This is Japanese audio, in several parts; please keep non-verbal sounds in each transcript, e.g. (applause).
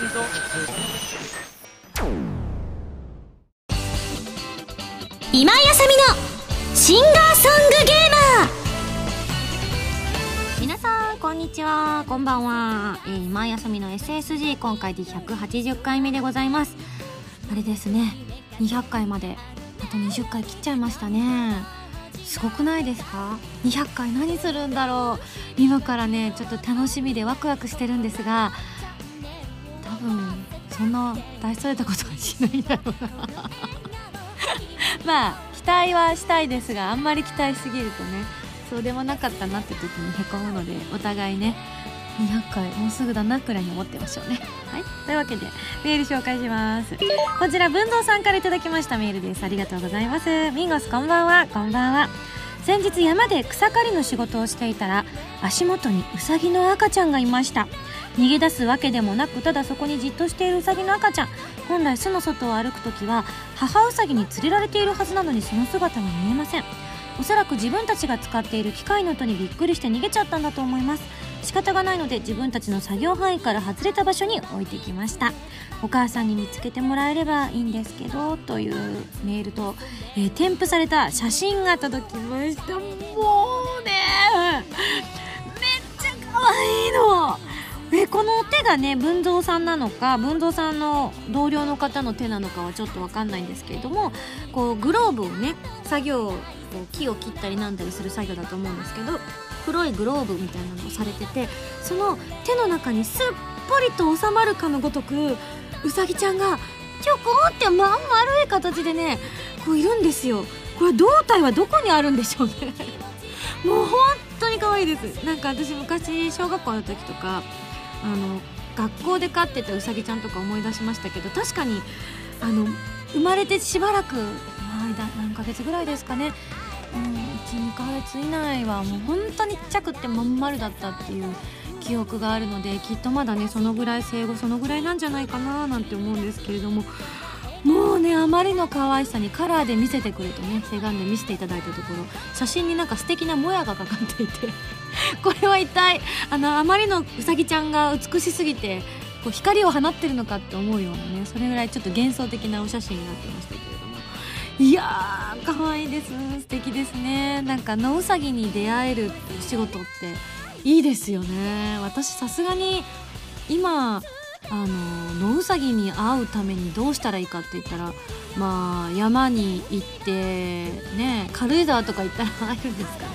今井あさみのシンガーソングゲーマー。皆さんこんにちは。こんばんは、えー、今井あさみの SSG 今回で180回目でございます。あれですね。200回まであと20回切っちゃいましたね。すごくないですか？200回何するんだろう。今からねちょっと楽しみでワクワクしてるんですがそんな大それたことはしないだろうな。(laughs) まあ期待はしたいですがあんまり期待しすぎるとねそうでもなかったなって時にへこむのでお互いね200回もうすぐだなくらいに思ってましょうね。はい。というわけでメール紹介します。こちら文蔵さんから頂きましたメールです。ありがとうございます。ミンゴスこんばんは。こんばんは。先日山で草刈りの仕事をしていたら足元にウサギの赤ちゃんがいました。逃げ出すわけでもなくただそこにじっとしているウサギの赤ちゃん。本来巣の外を歩く時は母ウサギに連れられているはずなのにその姿が見えません。おそらく自分たちが使っている機械の音にびっくりして逃げちゃったんだと思います。仕方がないので自分たちの作業範囲から外れた場所に置いてきました。お母さんに見つけてもらえればいいんですけどというメールと、えー、添付された写真が届きました。もうねめっちゃ可愛いの。えこの手がね文蔵さんなのか文蔵さんの同僚の方の手なのかはちょっと分かんないんですけれどもこうグローブをね作業木を切ったりなんだりする作業だと思うんですけど黒いグローブみたいなのをされててその手の中にすっぽりと収まるかのごとくうさぎちゃんがちょこってまん丸い形でねこういるんですよ。これ胴体はどこにあるんでしょうね。もう本当に可愛いです。なんか私昔小学校の時とかあの学校で飼ってたうさぎちゃんとか思い出しましたけど確かにあの生まれてしばらく間何ヶ月ぐらいですかね。うん12ヶ月以内はもう本当にちっちゃくってまん丸だったっていう記憶があるのできっとまだねそのぐらい生後そのぐらいなんじゃないかななんて思うんですけれども。もうねあまりの可愛さにカラーで見せてくれとねせがんで見せていただいたところ写真になんか素敵なもやがかかっていて (laughs) これは一体あのあまりのうさぎちゃんが美しすぎてこう光を放ってるのかって思うようなねそれぐらいちょっと幻想的なお写真になってましたけれども。いやー可愛いです。素敵ですね。なんか野うさぎに出会える仕事っていいですよね。私さすがに今あの野うさぎに会うためにどうしたらいいかって言ったらまあ山に行ってね軽井沢とか行ったら会えるんですかね。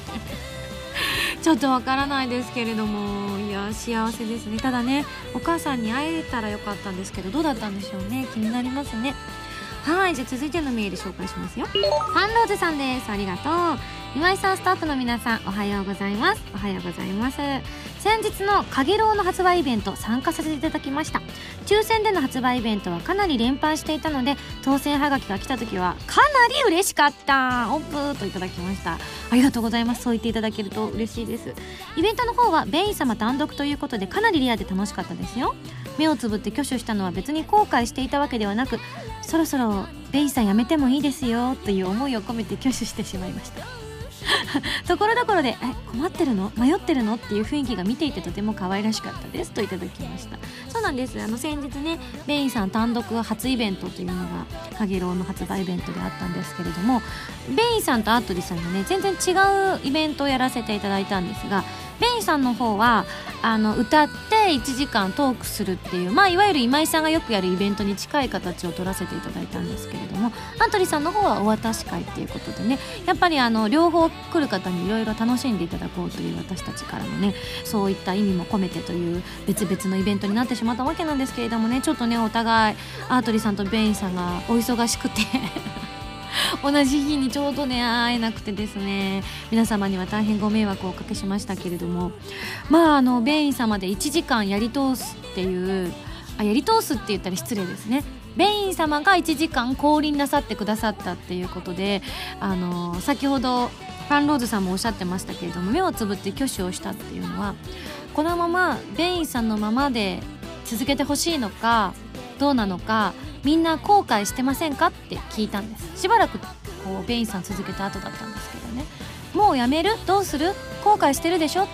(laughs) ちょっとわからないですけれどもいや幸せですね。ただねお母さんに会えたらよかったんですけどどうだったんでしょうね。気になりますね。はいじゃあ続いてのメール紹介しますよ。ファンローズさんです。ありがとう。今井さんスタッフの皆さんおはようございます。おはようございます。先日のかげろうの発売イベント参加させていただきました。抽選での発売イベントはかなり連敗していたので当選はがきが来た時はかなり嬉しかった。オップンといただきました。ありがとうございます。そう言っていただけると嬉しいです。イベントの方はベイン様単独ということでかなりリアで楽しかったですよ。目をつぶって挙手したのは別に後悔していたわけではなくそろそろベイさんやめてもいいですよという思いを込めて挙手してしまいました。(laughs) ところどころで「困ってるの？迷ってるの?」っていう雰囲気が見ていてとても可愛らしかったですといただきました。そうなんです。あの先日ねベインさん単独初イベントというのがかげろうの発売イベントであったんですけれどもベインさんとアートリさんがね全然違うイベントをやらせていただいたんですがベインさんの方はあの歌って1時間トークするっていう、まあ、いわゆる今井さんがよくやるイベントに近い形を取らせていただいたんですけれどもアントリーさんの方はお渡し会っていうことでねやっぱりあの両方来る方にいろいろ楽しんでいただこうという私たちからのねそういった意味も込めてという別々のイベントになってしまったわけなんですけれどもねちょっとねお互いアートリーさんとベインさんがお忙しくて (laughs) 同じ日にちょうどね会えなくてですね。皆様には大変ご迷惑をおかけしましたけれども。まああのベイン様で1時間やり通すっていうあやり通すって言ったら失礼ですね。ベイン様が1時間降臨なさってくださったっていうことであの先ほどファンローズさんもおっしゃってましたけれども目をつぶって挙手をしたっていうのはこのままベインさんのままで続けてほしいのかどうなのかみんな後悔してませんか？って聞いたんです。しばらくこうベインさん続けた後だったんですけどね。もうやめる？どうする？後悔してるでしょ？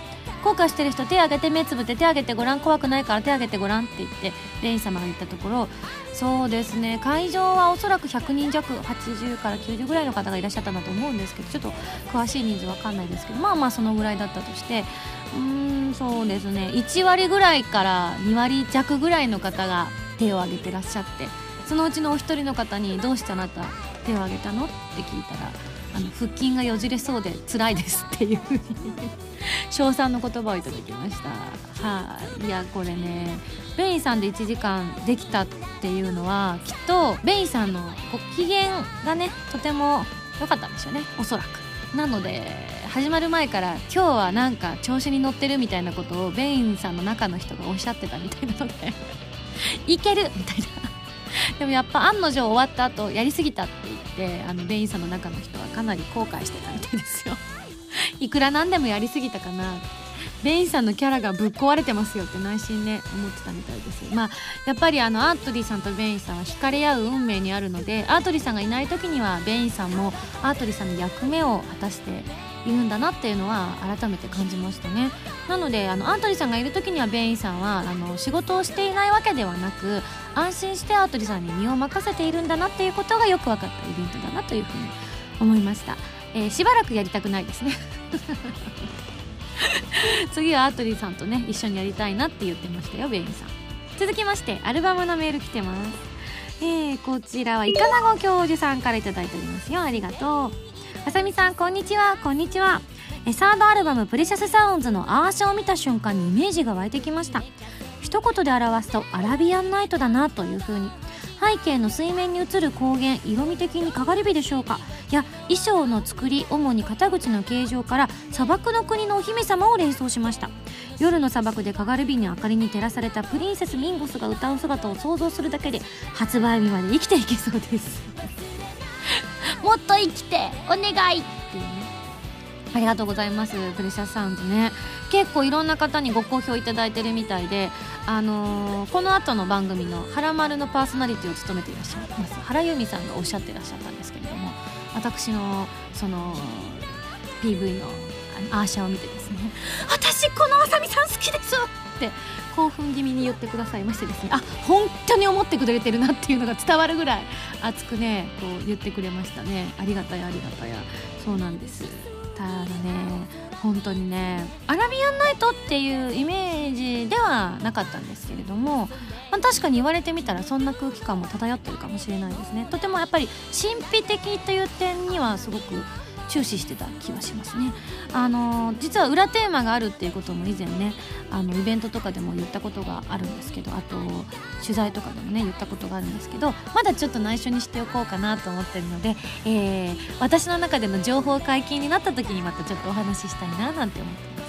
後悔してる人手挙げて目つぶって手挙げてごらん。怖くないから手挙げてごらんって言ってレイン様が言ったところそうですね。会場はおそらく100人弱80から90ぐらいの方がいらっしゃったんだと思うんですけどちょっと詳しい人数わかんないですけどまあまあそのぐらいだったとしてうーんそうですね。1割ぐらいから2割弱ぐらいの方が手を挙げてらっしゃってそのうちのお一人の方に「どうしてあなた手を挙げたの?」って聞いたら「あの腹筋がよじれそうで辛いです」っていうふうに称賛の言葉をいただきましたはい、いやこれねベインさんで1時間できたっていうのはきっとベインさんのご機嫌がねとても良かったんでしょうね。おそらく。なので始まる前から今日はなんか調子に乗ってるみたいなことをベインさんの中の人がおっしゃってたみたいなのでいけるみたいなでもやっぱ案の定終わった後やりすぎたって言ってあのベインさんの中の人はかなり後悔してたみたいですよ。(laughs) いくらなんでもやりすぎたかな。ベインさんのキャラがぶっ壊れてますよって内心ね思ってたみたいです。まあやっぱりあのアートリーさんとベインさんは惹かれ合う運命にあるのでアートリーさんがいない時にはベインさんもアートリーさんの役目を果たしているんだなっていうのは改めて感じましたね。なのであのアートリーさんがいる時にはベインさんはあの仕事をしていないわけではなく安心してアートリーさんに身を任せているんだなっていうことがよく分かったイベントだなというふうに思いました、えーしばらくやりたくないですね。(laughs) 次はアートリーさんとね一緒にやりたいなって言ってましたよベインさん。続きましてアルバムのメール来てます。えー、こちらはイカナゴ教授さんから頂いておりますよ。ありがとう。あさみさんこんにちは。こんにちは。えサードアルバム「プレシャスサウンズ」のアーシャを見た瞬間にイメージが湧いてきました。一言で表すとアラビアンナイトだなという風に。背景の水面に映る光源色味的にかがり火でしょうか。いや衣装の作り主に肩口の形状から砂漠の国のお姫様を連想しました。夜の砂漠でかがる火の明かりに照らされたプリンセスミンゴスが歌う姿を想像するだけで発売日まで生きていけそうです。もっと生きてお願いっていうね。ありがとうございますプレシャスサウンズね。結構いろんな方にご好評いただいてるみたいであのーこの後の番組の「はらまる」のパーソナリティを務めていらっしゃいます。原由美さんがおっしゃってらっしゃったんですけれども私のその PV のあのアーシャを見てですね「私このあさみさん好きです!」って興奮気味に言ってくださいましてですね。あ本当に思ってくれてるなっていうのが伝わるぐらい熱くねこう言ってくれましたね。ありがたやありがたやそうなんです。ただね本当にねアラビアンナイトっていうイメージではなかったんですけれども、まあ、確かに言われてみたらそんな空気感も漂ってるかもしれないですね。とてもやっぱり神秘的という点にはすごく注視してた気がしますね。あの実は裏テーマがあるっていうことも以前ねあのイベントとかでも言ったことがあるんですけどあと取材とかでもね言ったことがあるんですけどまだちょっと内緒にしておこうかなと思ってるので、えー私の中での情報解禁になった時にまたちょっとお話ししたいななんて思ってま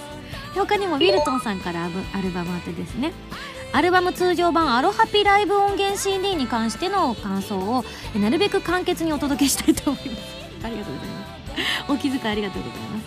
す。他にもウィルトンさんからアブアルバム宛てですね。アルバム通常版アロハピライブ音源 CD に関しての感想をえなるべく簡潔にお届けしたいと思います。ありがとうございます。(laughs) お気遣いありがとうございます。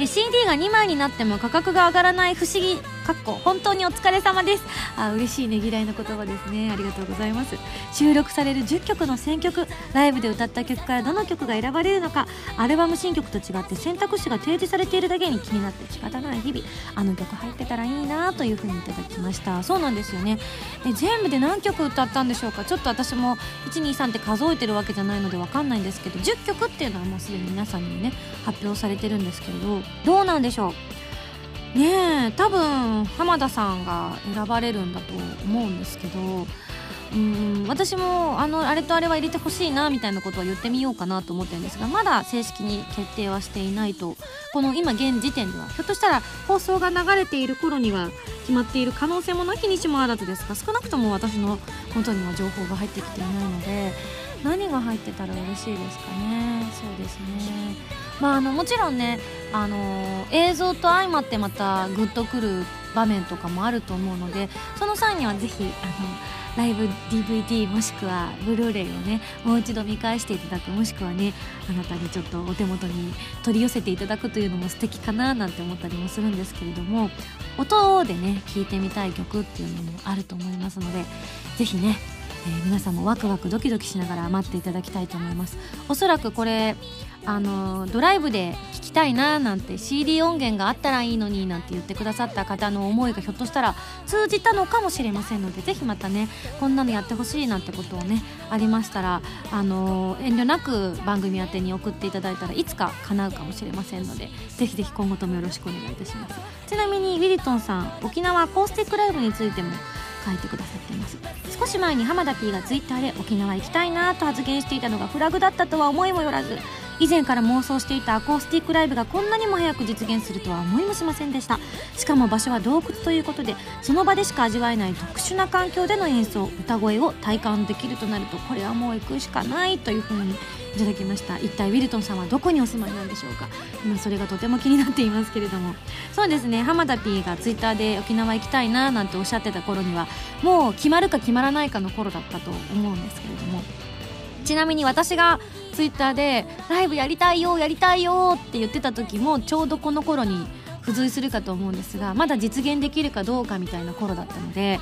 え CD が2枚になっても価格が上がらない不思議かっこ本当にお疲れ様です。あ嬉しいねぎらいの言葉ですね。ありがとうございます。収録される10曲の選曲ライブで歌った曲からどの曲が選ばれるのかアルバム新曲と違って選択肢が提示されているだけに気になって仕方ない。日々あの曲入ってたらいいなというふうにいただきました。そうなんですよね。え全部で何曲歌ったんでしょうか？ちょっと私も123って数えてるわけじゃないのでわかんないんですけど10曲っていうのはもうすでに皆さんにね発表されてるんですけれどどうなんでしょう？ねえ多分浜田さんが選ばれるんだと思うんですけどうん私もあのあれとあれは入れてほしいなみたいなことは言ってみようかなと思ってるんですがまだ正式に決定はしていないとこの今現時点ではひょっとしたら放送が流れている頃には決まっている可能性もなきにしもあらずですが少なくとも私の元には情報が入ってきていないので何が入ってたら嬉しいですかね。そうですね。まああのもちろんねあの映像と相まってまたグッとくる場面とかもあると思うのでその際にはぜひあのライブ DVD もしくはブルーレイをねもう一度見返していただくもしくはねあなたにちょっとお手元に取り寄せていただくというのも素敵かななんて思ったりもするんですけれども音でね聴いてみたい曲っていうのもあると思いますのでぜひねえー皆さんもワクワクドキドキしながら待っていただきたいと思います。おそらくこれあのドライブで聴きたいななんて CD 音源があったらいいのになんて言ってくださった方の思いがひょっとしたら通じたのかもしれませんのでぜひまたねこんなのやってほしいなんてことをねありましたらあの遠慮なく番組宛てに送っていただいたらいつか叶うかもしれませんのでぜひぜひ今後ともよろしくお願いいたします。ちなみにウィリトンさん沖縄アコースティックライブについても書いてくださっています。少し前に浜田 P がツイッターで沖縄行きたいなと発言していたのがフラグだったとは思いもよらず以前から妄想していたアコースティックライブがこんなにも早く実現するとは思いもしませんでした。しかも場所は洞窟ということでその場でしか味わえない特殊な環境での演奏歌声を体感できるとなるとこれはもう行くしかないというふうにいただきました。一体ウィルトンさんはどこにお住まいなんでしょうか？今それがとても気になっていますけれども。そうですね。浜田 P がツイッターで沖縄行きたいななんておっしゃってた頃にはもう決まるか決まらないかの頃だったと思うんですけれども。ちなみに私がツイッターで「ライブやりたいよやりたいよ」って言ってた時もちょうどこの頃に付随するかと思うんですがまだ実現できるかどうかみたいな頃だったので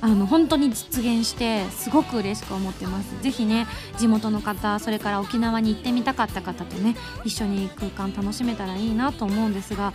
あの本当に実現してすごく嬉しく思ってます。ぜひね地元の方それから沖縄に行ってみたかった方とね一緒に空間楽しめたらいいなと思うんですが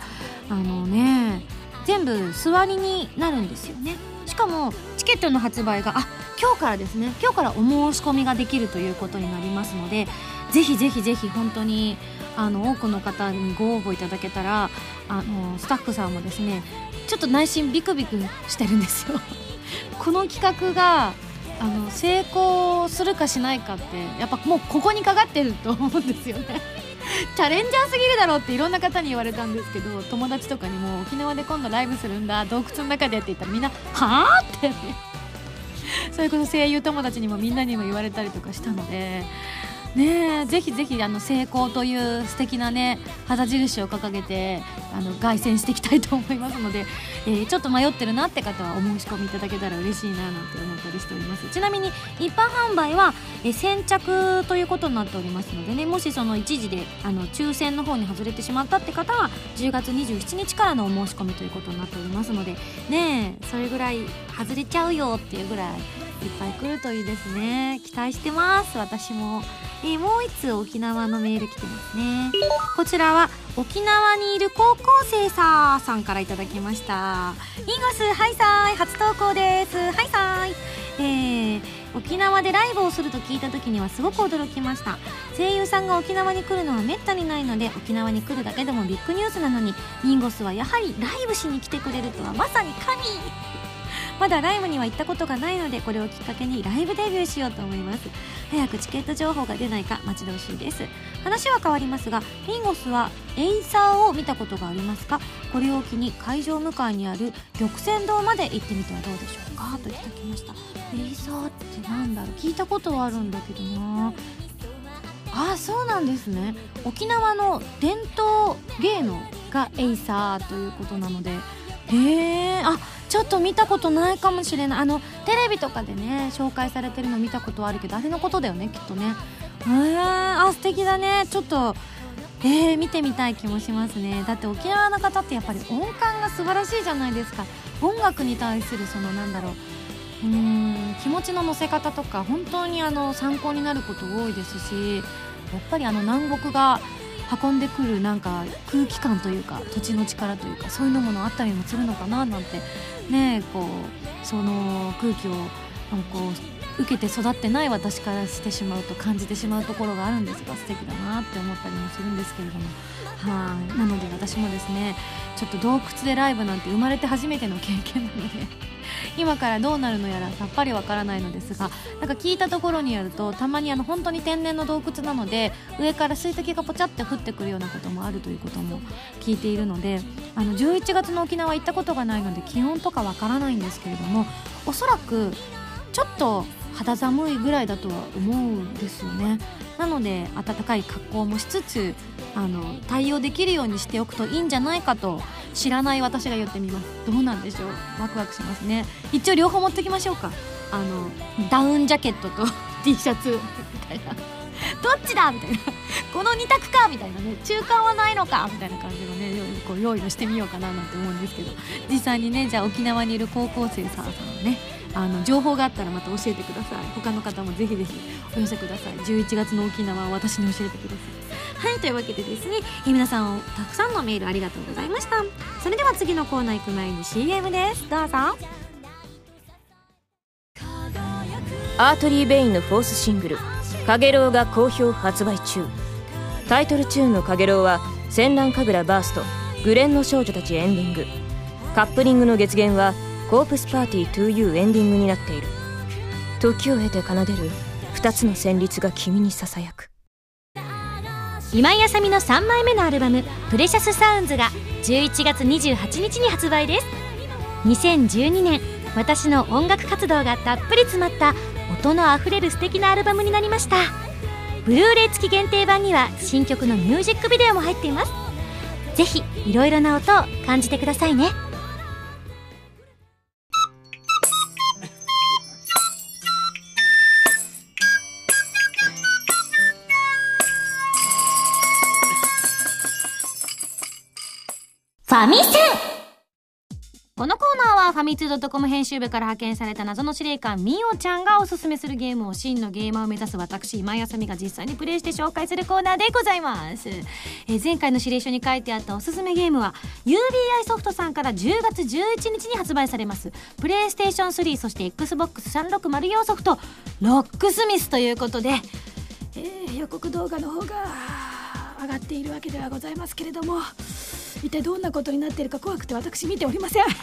あのね全部座りになるんですよね。しかもチケットの発売があ今日からですね。今日からお申し込みができるということになりますのでぜひぜひぜひ本当にあの多くの方にご応募いただけたらあのスタッフさんもですねちょっと内心ビクビクしてるんですよ。(laughs) この企画があの成功するかしないかってやっぱもうここにかかってると思うんですよね。(laughs) チャレンジャーすぎるだろうっていろんな方に言われたんですけど友達とかにも沖縄で今度ライブするんだ洞窟の中でって言ったらみんな「はあ?」って (laughs) それこそ声優友達にもみんなにも言われたりとかしたのでねぜひぜひあの成功という素敵なね旗印を掲げてあの凱旋していきたいと思いますので、(laughs) えー、ちょっと迷ってるなって方はお申し込みいただけたら嬉しいななんて思ったりしております。ちなみに一般販売は、えー、先着ということになっておりますのでねもしその一時であの抽選の方に外れてしまったって方は10月27日からのお申し込みということになっておりますのでねそれぐらい外れちゃうよっていうぐらいいっぱい来るといいですね。期待してます。私も、えー、もう1通沖縄のメール来てますね。こちらは沖縄にいる高校生ささんからいただきました。インゴスハイサイ初投稿です。ハイサイ。えー、沖縄でライブをすると聞いた時にはすごく驚きました。声優さんが沖縄に来るのはめったにないので沖縄に来るだけでもビッグニュースなのにインゴスはやはりライブしに来てくれるとはまさに神。まだライブには行ったことがないのでこれをきっかけにライブデビューしようと思います。早くチケット情報が出ないか待ち遠しいです。話は変わりますがリンゴスはエイサーを見たことがありますか？これを機に会場向かいにある玉泉洞まで行ってみてはどうでしょうか？といただきました。エイサーってなんだろう？聞いたことはあるんだけどな。あそうなんですね。沖縄の伝統芸能がエイサーということなのでへえあちょっと見たことないかもしれない。あのテレビとかでね紹介されてるの見たことあるけどあれのことだよねきっとね。へえあ素敵だね。ちょっとえー、見てみたい気もしますね。だって沖縄の方ってやっぱり音感が素晴らしいじゃないですか。音楽に対するそのなんだろう。うーん気持ちの乗せ方とか本当にあの参考になること多いですしやっぱりあの南国が運んでくるなんか空気感というか土地の力というかそういうのものあったりもするのかななんてねこうその空気をなんかこう受けて育ってない私からしてしまうと感じてしまうところがあるんですが素敵だなって思ったりもするんですけれども。はい。なので私もですねちょっと洞窟でライブなんて生まれて初めての経験なので今からどうなるのやらさっぱりわからないのですがなんか聞いたところによるとたまにあの本当に天然の洞窟なので上から水滴がポチャって降ってくるようなこともあるということも聞いているのであの11月の沖縄行ったことがないので気温とかわからないんですけれどもおそらくちょっと肌寒いぐらいだとは思うんですよね。なので暖かい格好もしつつあの対応できるようにしておくといいんじゃないかと知らない私が言ってみます。どうなんでしょう？ワクワクしますね。一応両方持ってきましょうか。あのダウンジャケットと (laughs) T シャツ。みたいな。どっちだ？みたいな。この2択か？みたいなね。中間はないのか？みたいな感じのねこう用意をしてみようかななんて思うんですけど。実際にねじゃあ沖縄にいる高校生さんのねあの情報があったらまた教えてください。他の方もぜひぜひお寄せください。11月の沖縄は私に教えてください。はいというわけでですねえ皆さんたくさんのメールありがとうございました。それでは次のコーナー行く前に CM です。どうぞ。アートリー・ベインのフォースシングル「かげろう」が好評発売中。タイトルチューンの「かげろう」は戦乱神楽バーストグレンの少女たちエンディング。カップリングの月限はコープスパーティー 2U エンディングになっている。時を経て奏でる2つの旋律が君にささやく。今井あさみの3枚目のアルバム「プレシャスサウンズが11月28日に発売です。2012年私の音楽活動がたっぷり詰まった音のあふれる素敵なアルバムになりました。ブルーレイ付き限定版には新曲のミュージックビデオも入っています。ぜひいろいろな音を感じてくださいね。ァミセン。このコーナーはファミツー .com 編集部から派遣された謎の司令官みおちゃんがおすすめするゲームを真のゲーマーを目指す私今井あさみが実際にプレイして紹介するコーナーでございます、え前回の指令書に書いてあったおすすめゲームは UBI ソフトさんから10月11日に発売されます。プレイステーション3そして XBOX3604 ソフトロックスミスということで、えー予告動画の方が上がっているわけではございますけれども一体どんなことになっているか怖くて私見ておりません。(laughs)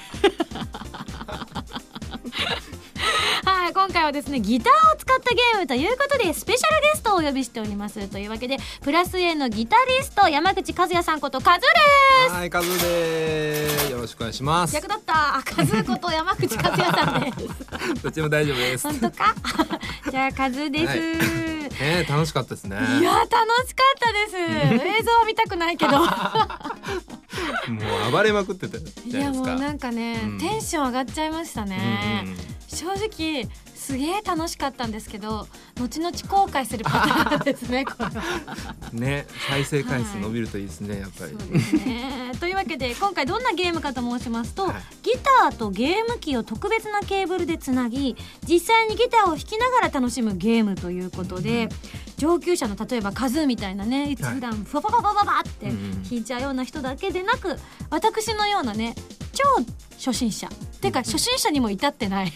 はい今回はですねギターを使ったゲームということでスペシャルゲストをお呼びしております。というわけでプラス A のギタリスト山口和也さんことカズです。はい、カズです。よろしくお願いします。逆だった。あカズこと山口和也さんです。(laughs) どっちも大丈夫です。本当か？(laughs) じゃあカズです、はいね、楽しかったですね。いや楽しかったです。映像は見たくないけど。(laughs) もう暴れまくってたじいやゃないですか。もうなんかね、うん。テンション上がっちゃいましたね、うんうん。正直すげえ楽しかったんですけど後々後悔するパターンですね (laughs) ね、再生回数伸びるといいですね、やっぱり。ね。(laughs) というわけで今回どんなゲームかと申しますと、はい。ギターとゲーム機を特別なケーブルでつなぎ実際にギターを弾きながら楽しむゲームということで、上級者の例えばカズーみたいなね普段ファファファファファってうんうん弾いちゃうような人だけでなく私のようなね超初心者てか初心者にも至ってない。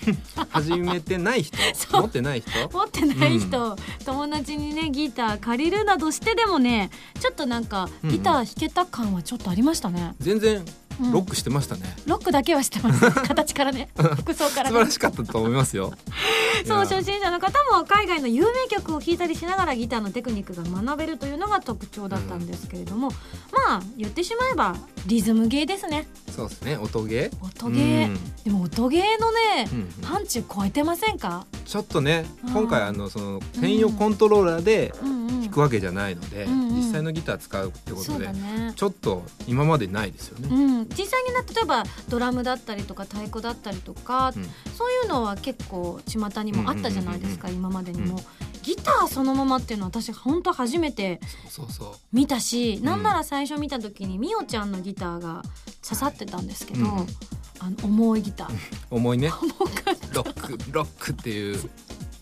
始めてない人？(laughs) 持ってない人？持ってない人、友達にねギター借りるなどしてでもねちょっとなんかうんうん。ギター弾けた感はちょっとありましたね、全然うん。ロックしてましたね。ロックだけはしてます。形からね。服装からね。素晴らしかったと思いますよ。(laughs) そう初心者の方も海外の有名曲を聴いたりしながらギターのテクニックが学べるというのが特徴だったんですけれども、まあ言ってしまえばリズムゲーですね。そうですね、音ゲー？音ゲー、うん。でも音ゲーのね、うんうん。範疇超えてませんか、ちょっとねうん、今回あのその専用コントローラーでうんうん。弾くわけじゃないので、うんうん。実際のギター使うってことでだね。ちょっと今までないですよね。うん、実際にな例えばドラムだったりとか太鼓だったりとか、うん。そういうのは結構巷にもあったじゃないですか、うん今までにも、うんギターそのままっていうのは私本当初めてそうそう見たし、ん。なんなら最初見た時にみおちゃんのギターが刺さってたんですけど、うん。あの重いギター。(laughs) 重いね。(laughs) 重かった。ロックロックっていう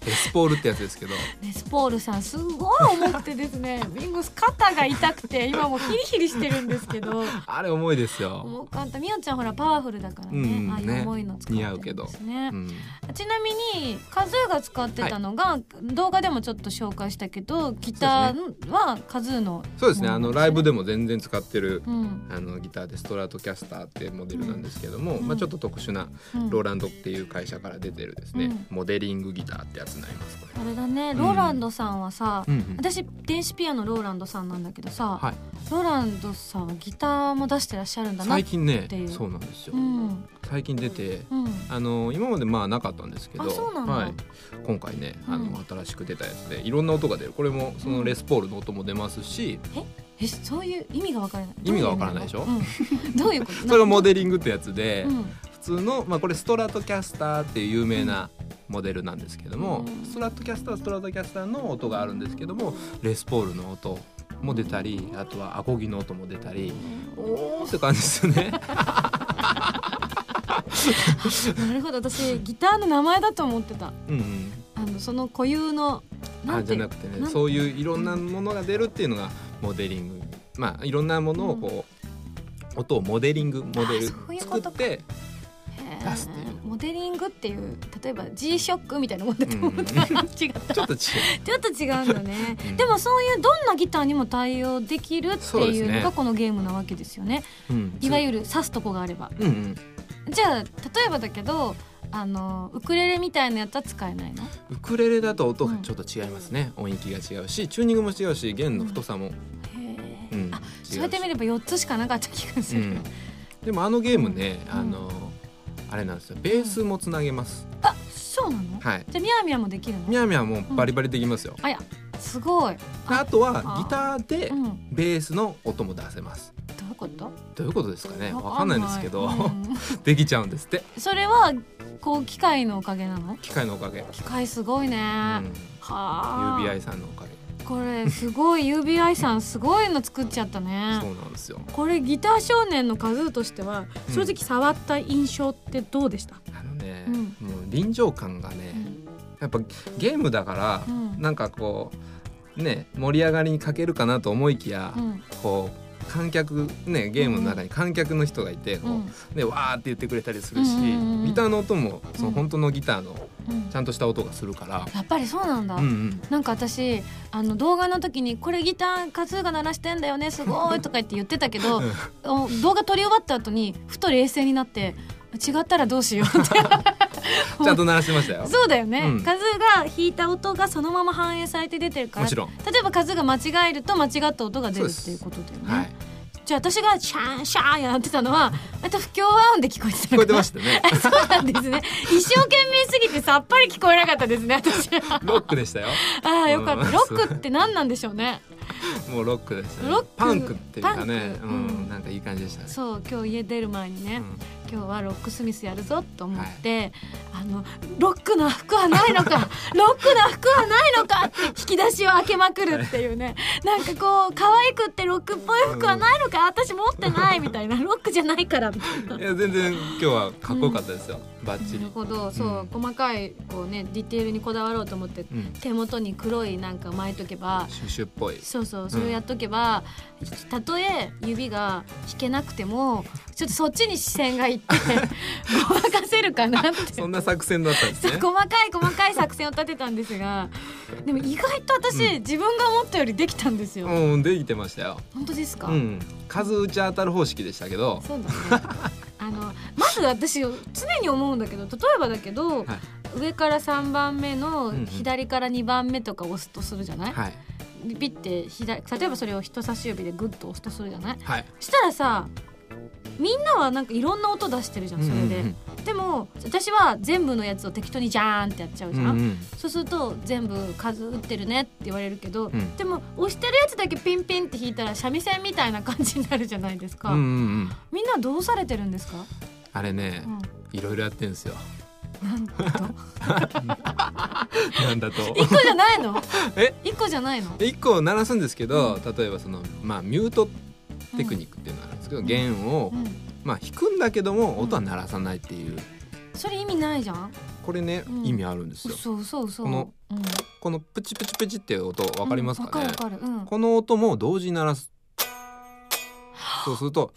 レスポールってやつですけど。レスポールさんすごい重くてですね。ビンゴス肩が痛くて今もうヒリヒリしてるんですけど。あれ重いですよ、重かったみおちゃんほらパワフルだからね、うんああいうね重いの使ってるんですね。うん、ちなみにカズーが使ってたのが、動画でもちょっと紹介したけどギターはカズーのそうですね。あのライブで、でも全然使ってるうん。あのギターでストラトキャスターっていうモデルなんですけども、うん。まあ、ちょっと特殊なうんローランドっていう会社から出てるですね、うん。モデリングギターってやつになりますこれ。あれだね。ローランドさんはさ、うんうん。私電子ピアノローランドさんなんだけどさ、はい、ローランドさんはギターも出してらっしゃるんだな最近ねっていう。そうなんですよ、うん。最近出てうん。あの今までまあなかったんですけどあそうなんだはい、今回ねあの、うん新しく出たやつでいろんな音が出る。これもそのレスポールの音も出ますし、え？そういう意味がわからない。意味がわからないでしょ？うんどういうこと？(laughs) それがモデリングってやつで、うん。普通の、まあ、これストラトキャスターっていう有名なモデルなんですけども、うん。ストラトキャスターはストラトキャスターの音があるんですけどもレスポールの音も出たりあとはアコギの音も出たりおーって感じですよね。なるほど。私ギターの名前だと思ってた。うんうん。あのその固有のなあじゃなくてねそういういろんなものが出るっていうのがモデリング。まあいろんなものをこう、音をモデリングモデル作って、出すっていう。モデリングっていう例えば G ショックみたいなもんだと思った、うん。違った。ちょっと違う。ちょっと違うんだね、(laughs) うん。でもそういうどんなギターにも対応できるっていうのがこのゲームなわけですよね。うん。いわゆる刺すとこがあれば。うんうん、じゃあ例えばだけどあのウクレレみたいなやつは使えないの？ウクレレだと音がちょっと違いますね、音域が違うしチューニングも違うし弦の太さも、へえ、うん。あそうやって見れば4つしかなかった気がする、うん、でもあのゲームね、うん。あのあれなんですよ。ベースもつなげます、あそうなの？はい。じゃあミヤミヤもできるの？みやみやもうバリバリできますよ、あやすごい。ああとはギターでうん。どベースの音も出せます。ういうこと？どういうことですかね？わかんない。んですけど、わかんないうん。できちゃうんですって。それはこう機械のおかげなの？機械のおかげ、機械すごいね、うん、はあ。UBI さんのおかげこれすごい UBI さんすごいの作っちゃったね。そうなんですよ。これギター少年のカズーとしてはうん。正直触った印象ってどうでした、あのね、うん。もう臨場感がね、やっぱゲームだから、うん。なんかこうね盛り上がりに欠けるかなと思いきや、うん。こう観客ねゲームの中に観客の人がいて、こううん。でわーって言ってくれたりするし、ギターの音もそのうん。本当のギターのうん。ちゃんとした音がするから、やっぱりそうなんだ、うんうん、なんか私あの動画の時に「これギターカズーが鳴らしてんだよねすごい」とか言って言ってたけどお動画撮り終わった後にふと冷静になって違ったらどうしようって。(laughs) ちゃんと鳴らしてましたよ。そうだよね、うん。カズーが弾いた音がそのまま反映されて出てるから。もちろん、例えばカズーが間違えると間違った音が出るっていうことだよね、はい、じゃあ私がシャーンシャーンやってたのはまた不協和音で聞こえてた聞こえてまししたね。た (laughs) そうなんですね。一生懸命すぎてさっぱり聞こえなかったですね私は。ロックでしたよ。ああよかった。うん。ロックって何なんでしょうねもうロックでしたねロック。パンクっていうかねパン、クううんん、なんかいい感じでしたね。そう今日家出る前にね、うん今日はロックスミスやるぞと思って、あのロックの服はないのか (laughs) ロックの服はないのかって引き出しを開けまくるっていうねなんかこう可愛くってロックっぽい服はないのか私持ってないみたいな (laughs) ロックじゃないからみたいな。いや全然今日はかっこよかったですよ。バッチリなる。ほどそう、うん細かいこうねディテールにこだわろうと思ってうん。手元に黒いなんか巻いとけばシュシュっぽい。そうそうそれをやっとけば、たとえ指が弾けなくてもちょっとそっちに視線がいって (laughs) ごまかせるかなってそんな作戦だったんですね。細かい細かい作戦を立てたんですがでも意外と私、うん自分が思ったよりできたんですよ、うん、できてましたよ。本当ですか、うん。数打ち当たる方式でしたけど。そうだねあの (laughs) まず私常に思うんだけど例えばだけど、はい上から3番目の左から2番目とか押すとするじゃない、はい。ピッて左例えばそれを人差し指でグッと押すとするじゃない？はい。したらさみんなはなんかいろんな音出してるじゃんそれで、うんうん。で。も私は全部のやつを適当にジャーンってやっちゃうじゃん、うんうん。そうすると全部数打ってるねって言われるけど、うん。でも押してるやつだけピンピンって弾いたら三味線みたいな感じになるじゃないですか、うんうんうん。みんなどうされてるんですか、あれねう、ん、いろいろやってんですよ。なんと。なんだと。一個じゃないの？え？一個じゃないの？で一個鳴らすんですけど、例えばそのまあミュートテクニックっていうのがあるんですけど、弦をうん。まあ弾くんだけども音は鳴らさないっていう。それ意味ないじゃん？これね、うん。意味あるんですよ。そうそうそう。このうん。このプチプチプチっていう音わかりますかね？かかこの音も同時に鳴らす。そうすると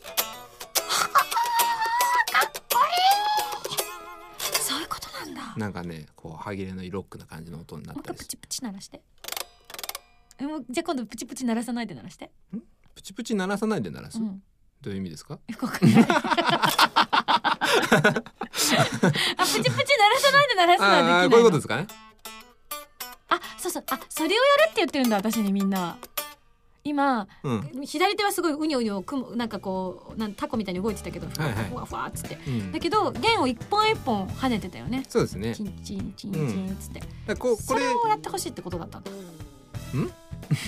なんかねこう歯切れのいいロックな感じの音になったプチプチ鳴らして。えもうじゃあ今度プチプチ鳴らさないで鳴らして。プチプチ鳴らさないで鳴らす、うん。どういう意味ですか？よくわかんない。(laughs) あプチプチ鳴らさないで鳴らすのはできないこういうことですかね？あそうそう。あそれをやるって言ってるんだ私にみんなは今うん、左手はすごいうにょうにょくもなんかこうなんタコみたいに動いてたけどふわはいはい。ふわふわっつって。うん。だけど弦を一本一本跳ねてたよね。そうですね。チンチンチンチンっつって、だからこうこれ。をやってほしいってことだったんだ。ん？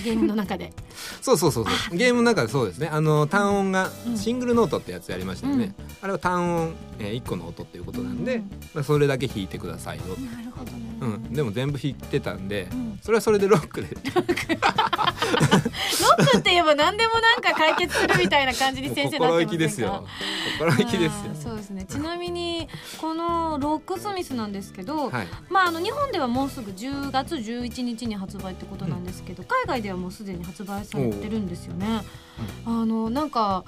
ゲームの中で。そうそうそうそう。ゲームの中でそうですね。あの単音がうん。シングルノートってやつやりましたよね、あれは単音、えー、1個の音っていうことなんで、うん。まあ、それだけ弾いてくださいよ。なるほどね。うん、でも全部弾いてたんで、うん。それはそれでロックで。ロックって言えば何でもなんか解決するみたいな感じに (laughs) 先生なってませんか？心意気ですよ。心意気ですよ。そうですね。ちなみにこのロックスミスなんですけど、はい。まああの日本ではもうすぐ10月11日に発売ってことなんですけど、海外ではもうすでに発売されてるんですよね。あのなんか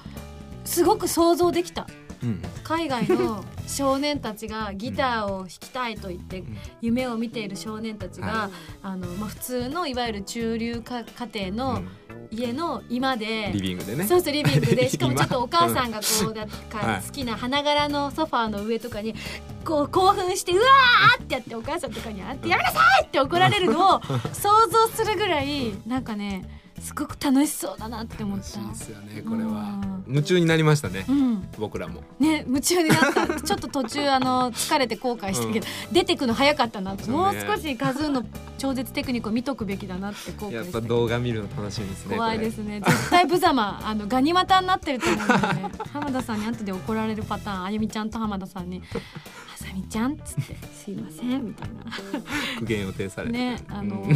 すごく想像できた。うん。海外の (laughs) 少年たちがギターを弾きたいと言ってん。夢を見ている少年たちが、はあのまあ、普通のいわゆる中流家家庭のうん。家の居間で、リビングでね。そうそうリビングで (laughs) しかもちょっとお母さんがこうだかはい。好きな花柄のソファーの上とかにこう興奮してうわーってやってお母さんとかにあってやめなさいって怒られるのを想像するぐらいなんかねすごく楽しそうだなって思っ。楽したいですよねこれは。うん。夢中になりましたねうん、僕らも。ね夢中になった。ちょっと途中あの疲れて後悔したけど、出てくの早かったなもう少しカズーの超絶テクニックを見とくべきだなって後悔やっぱ動画見るの楽しみですね怖いですね。絶対無様あのガニ股になってると思うんだよね。浜田さんに後で怒られるパターンあゆみちゃんと浜田さんに「あさみちゃん」っつって「すいません」みたいな。苦言を呈されて。ねあの、うん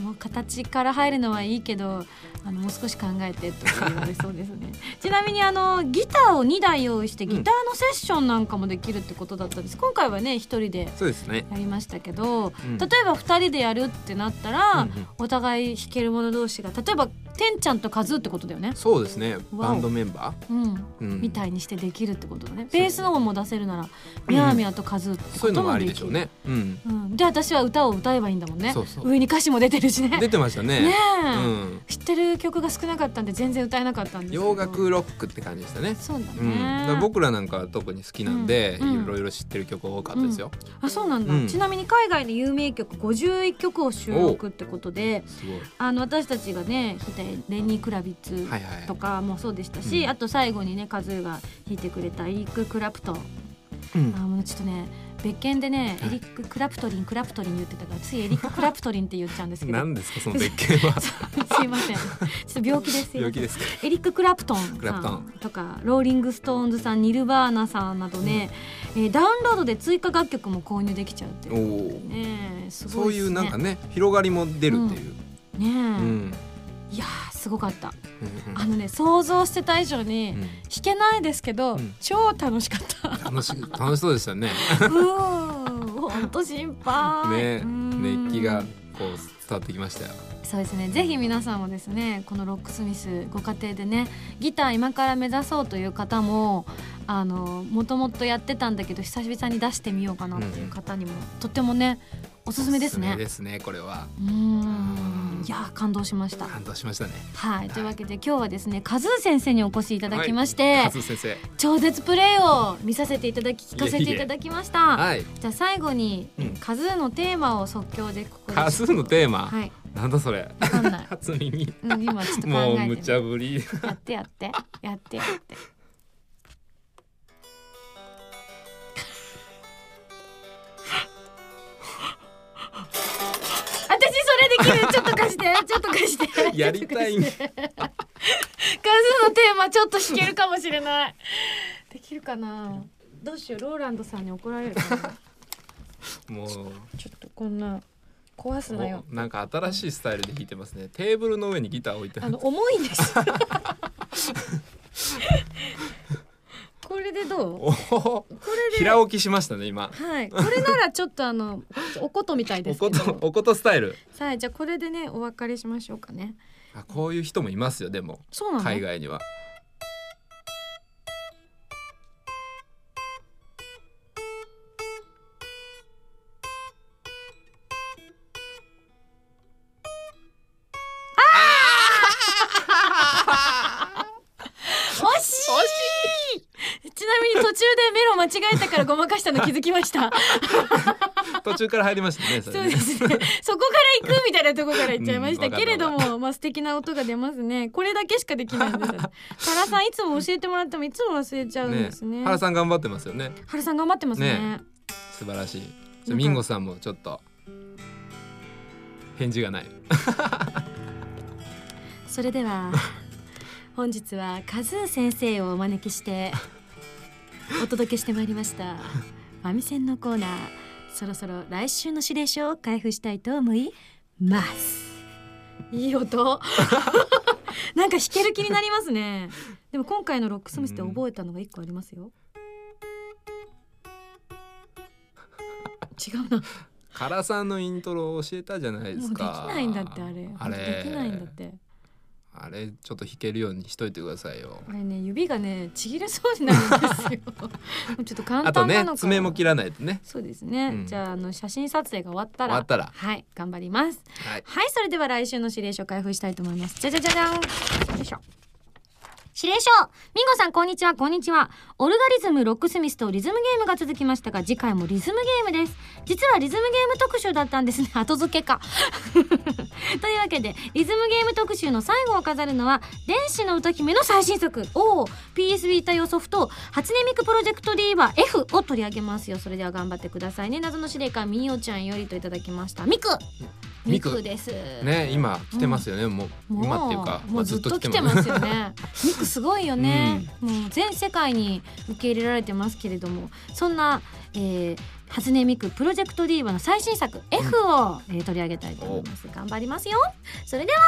もう形から入るのはいいけどあのもう少し考えてとか言われそうですね。(laughs) ちなみにあのギターを2台用意してギターのセッションなんかもできるってことだったんです。今回はね一人でそうですね。やりましたけど、うん。例えば2人でやるってなったら、うんうん。お互い弾ける者同士が例えばてんちゃんとカズーってことだよね、そうですね。バンドメンバうん、ーうん。みたいにしてできるってことだね。ベースの方も出せるならミャーミャーとカズーってそういうのもあこともできるりでしょうね。うん。うん、で私は歌を歌えばいいんだもんね。そうそう。上に歌詞も出てるしね。出てましたね。ねえ、うん。知ってる曲が少なかったんで全然歌えなかったんですけど。洋楽ロックって感じでしたね。そうだうん、だね、から僕らなんかは特に好きなんで、うん。いろいろ知ってる曲多かったですよ、あそうなんだ、うん。ちなみに海外の有名曲51曲を収録ってことですごい。あの私たちがね弾いたレニー・クラビッツはいはいとかもそうでしたし、うん。あと最後にねカズーが弾いてくれたエリック・クラプト。ンうん。あもうちょっとね別件でねはい。エリック・クラプトリンクラプトリン言ってたからついエリック・クラプトリンって言っちゃうんですけど。何ですかその別件は？(laughs) すいません。ちょっと病気ですよ病気ですか？エリック・クラプトンさんとかローリング・ストーンズさんニルバーナさんなどね、えーダウンロードで追加楽曲も購入できちゃうっていうおおねすそういごいっすね。うなんかね広がりも出るっていう、ねえ、うんいやーすごかった。うんうん。あのね想像してた以上に、うん。弾けないですけど、うん。超楽しかった。楽し楽しそうでしたね。うーん。ほんと心配。ね。うん。熱気がこう伝わってきましたよそうですね。ぜひ皆さんもですねこのロックスミスご家庭でねギター今から目指そうという方もあのもともとやってたんだけど久々に出してみようかなっていう方にも、とってもねおすすめですおすすめねですねこれは。うーん。いやー感動しました。感動しましたね。はい。というわけで今日はですねカズー先生にお越しいただきまして、カズ先生。超絶プレイを見させていただき聞かせていただきました。はい。じゃあ最後に、うん。カズーのテーマを即興でここでカズのテーマ、はいなんだそれ。わかんない、(laughs) 初耳。うん、今ちょっと考もうえて無茶ぶり。やってやって。やってやって。私それできる。ちょっと貸して。ちょっと貸して。やりたいんちょっと貸してカズーのテーマちょっと弾けるかもしれない。できるかな？どうしよう。ローランドさんに怒られるかな？(laughs) もう。ちょっとこんな壊すなよ。おなんか新しいスタイルで弾いてますね。テーブルの上にギター置いてあの重いんです。これでどう？これで？平置きしましたね今。はい。これならちょっとあのおことみたいでおすけど。ことおことスタイル。はいじゃあこれでねお別れしましょうかね。あこういう人もいますよでも。そうなの？海外には中でメロ間違えたからごまかしたの気づきました。(laughs) 途中から入りましたねそそうですね。そこから行くみたいなとこから行っちゃいましたうんけれどわかも、まあ素敵な音が出ますね。これだけしかできないんですよ。原さんいつも教えてもらってもいつも忘れちゃうんですね。原さん頑張ってますよね。原さん頑張ってますね。ね素晴らしい。じゃミンゴさんもちょっと返事がない。それでは本日はカズー先生をお招きして (laughs) お届けしてまいりました。ファミセンのコーナー。そろそろ来週の指令書を開封したいと思います。いい音。(laughs) なんか弾ける気になりますね。でも今回のロックスミスで覚えたのが一個ありますよ、違うな。カラさんのイントロ教えたじゃないでもうできないんだってあれ。あれ。できないんだってあれちょっと弾けるようにしといてくださいよ。あれね指がねちぎれそうになるんですよ。もうちょっと簡あとね単な。のから爪も切らないとね。そうですね、うん。じゃああの写真撮影が終わったら。終わったら。はい頑張ります。はい。はいそれでは来週の指令書開封したいと思います。じゃじゃじゃじゃん。よいしょ指令書。ミンゴさんこんにちは。こんにちは。オルガリズムロックスミスとリズムゲームが続きましたが次回もリズムゲームです。実はリズムゲーム特集だったんですね。(laughs) 後付けか。(laughs) というわけでリズムゲーム特集の最後を飾るのは電子の歌姫の最新作。おお PS ビータ用ソフト初音ミクプロジェクト D は F を取り上げますよ。それでは頑張ってくださいね。謎の司令官みおちゃんよりといただきました。ミク。ミミク。クです。ね今来てますよね、もうもう今っていうかもうずっと来てます。よね。ミ (laughs) クすごいよね、うもう全世界に受け入れられてますけれども。そんな、えー、初音ミクプロジェクト D の最新作 F を、えー取り上げたいと思います。頑張りますよ。それでは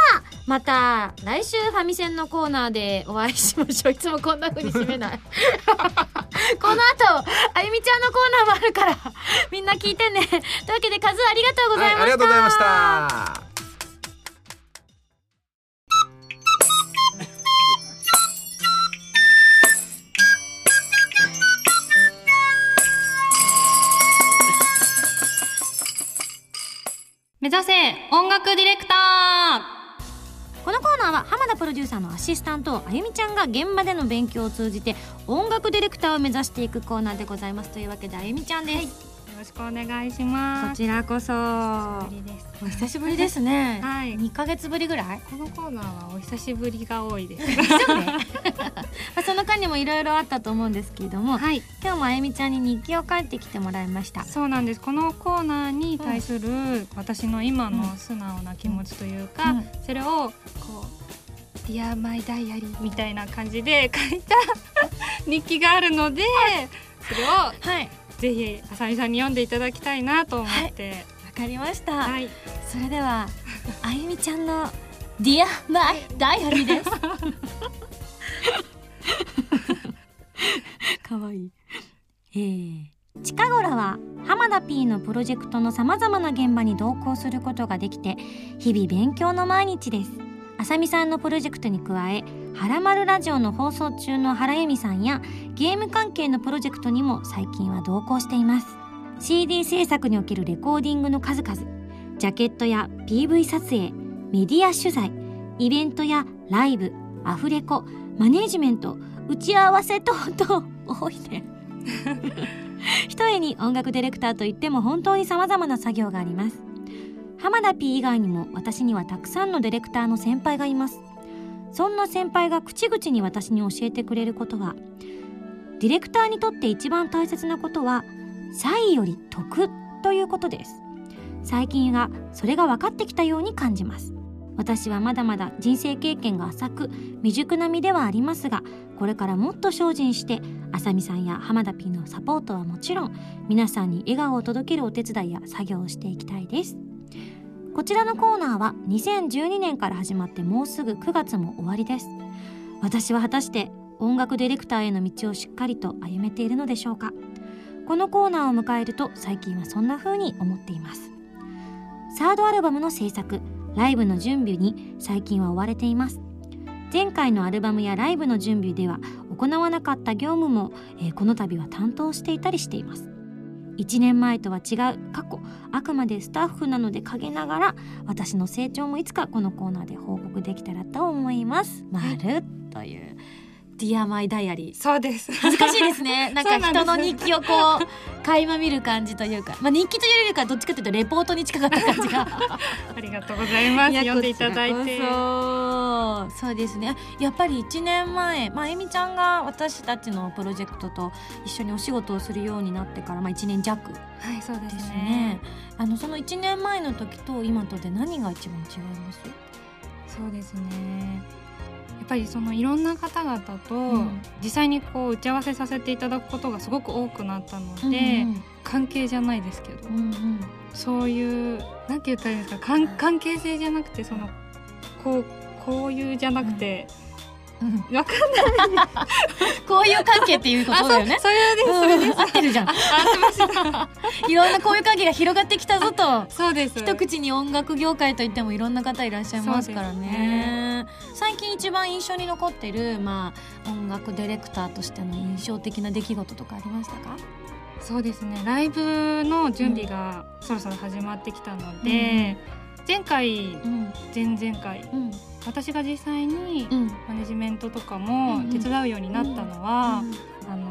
また来週ファミセンのコーナーでお会いしましょう。いつもこんな風に締めない。(laughs) この後あゆみちゃんのコーナーもあるからみんな聞いてね。というわけでカズありがとうござはいい、ました、ありがとうございました指せ音楽ディレクター。このコーナーは浜田プロデューサーのアシスタントあゆみちゃんが現場での勉強を通じて音楽ディレクターを目指していくコーナーでございます。というわけであゆみちゃんです、よろしくお願いしまこす。ちらこそ久しぶりです。お久しぶりですね (laughs) はい。2ヶ月ぶりぐらい？このコーナーはお久しぶりが多いです。(laughs) (laughs) その間にもいろいろあったと思うんですけれどもはい。今日もあゆみちゃんに日記を書いてきてもらいましたそうなんです。このコーナーに対する私の今の素直な気持ちというか、うんそれをこう。 Dear My Diary みたいな感じで書いた日記があるので、それをはいぜひあさみさんに読んでいただきたいなと思って。わかりました、はい。それではあゆみちゃんの「Dear My Diary」です (laughs) かわいいえー、近頃は浜田 P のプロジェクトのさまざまな現場に同行することができて日々勉強の毎日ですあさみさんのプロジェクトに加え「はらまるラジオ」の放送中の原由美さんやゲーム関係のプロジェクトにも最近は同行しています。CD 制作におけるレコーディングの数々ジャケットや PV 撮影メディア取材イベントやライブアフレコマネージメント打ち合わせ等々多いね。(laughs) ひとえに音楽ディレクターといっても本当に様々な作業があります浜田 P 以外にも私にはたくさんのディレクターの先輩がいます。そんな先輩が口々に私に教えてくれることはディレクターにとって一番大切なことは才より得ということです。最近はそれが分かってきたように感じます。私はまだまだ人生経験が浅く未熟な身ではありますがこれからもっと精進してあさみさんや浜田 P のサポートはもちろん皆さんに笑顔を届けるお手伝いや作業をしていきたいです。こちらのコーナーは2012年から始まってもうすぐ9月も終わりです。私は果たして音楽ディレクターへの道をしっかりと歩めているのでしょうか。このコーナーを迎えると最近はそんな風に思っています。サードアルバムの制作ライブの準備に最近は追われています。前回のアルバムやライブの準備では行わなかった業務も、えーこの度は担当していたりしています。1年前とは違う過去あくまでスタッフなので陰ながら私の成長もいつかこのコーナーで報告できたらと思います。まるというディアマイダイアリーそうです。難しいですねなんか人の日記をこう垣間見る感じというか、まあ、日記というよりかどっちかというとレポートに近かった感じが (laughs) ありがとうございます。読んでいただいて。そうですね。やっぱり1年前、まあ、えみちゃんが私たちのプロジェクトと一緒にお仕事をするようになってから、まあ、1年弱はい、そうですね。ね。あのその1年前の時と今とで何が一番違います？そうですね。ぱりそのいろんな方々とうん。実際にこう打ち合わせさせていただくことがすごく多くなったので、うん。関係じゃないですけど、うんうん。そういうなんて言ったらいいんですか？関関係性じゃなくてそのこうこういうじゃなくて、うん。わかんない。こういう関係っていうことだよね。それですそれです、うん合ってるじゃん。あすいませんいろんなこういう関係が広がってきたぞと。そうです。一口に音楽業界といってもいろんな方いらっしゃいますからね。最近一番印象に残ってる、まあ、音楽ディレクターとしての印象的な出来事とかありましたか？そうですね。ライブの準備がそろそろ始まってきたので、前回うん。前々回。うん私が実際にうん。マネジメントとかも手伝うようになったのは、あの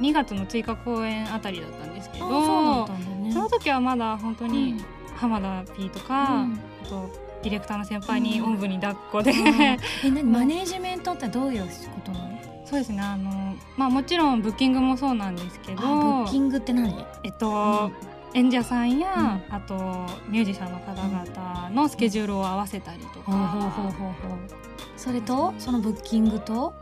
2月の追加公演あたりだったんですけあどそね。その時はまだ本当に浜田 P とか、うん。あとディレクターの先輩にうん。おんぶに抱っこで、うん。え何？マネージメントってどういうことなの？そうですねあの、まあ、もちろんブッキングもそうなんですけどあブッキングって何？えっと、演者さんや、うあとミュージシャンの方々のスケジュールを合わせたりとか、それとそのブッキングと？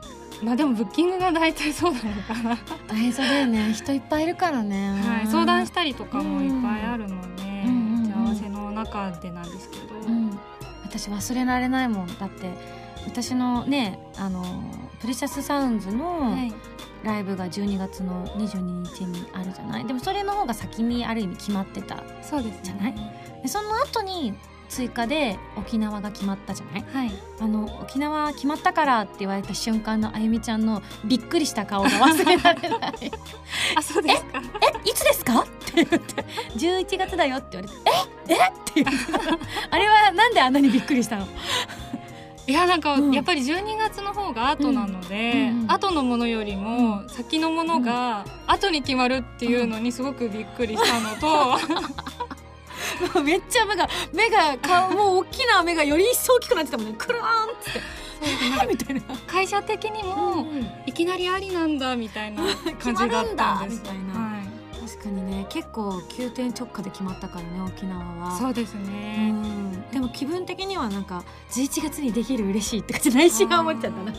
まあでもブッキングが大体そうなのかな、大変そうだよね。人いっぱいいるからね、はい、相談したりとかもいっぱいあるので、打ち合わせの中でなんですけど、うん、私忘れられないもん。だって私のねあのプレシャスサウンズのはいライブが12月の22日にあるじゃない？でもそれの方が先にある意味決まってたそうですね。じゃない？でその後に追加で沖縄が決まったじゃない？はい。あの沖縄決まったからって言われた瞬間のあゆみちゃんのびっくりした顔が忘れられない。(laughs) あそうですか。えいつですか？って言って。11月だよって言われて。え？え？って言ってあれはなんであんなにびっくりしたの？いやなんか、うん。やっぱり12月の方が後なので、うん。うん後のものよりも先のものが後に決まるっていうのにすごくびっくりしたのと、もう (laughs) めっちゃ目が目が顔 (laughs) もう大きな目がより一層大きくなってたもんね。クラーンって。みたいな、会社的にもいきなりありなんだみたいな感じだったんです。(laughs) たいな。はい確かにね結構急転直下で決まったからね沖縄は。そうですうね、ん。でも気分的にはなんか11月にできる嬉しいって感じ内心は思っちゃったな。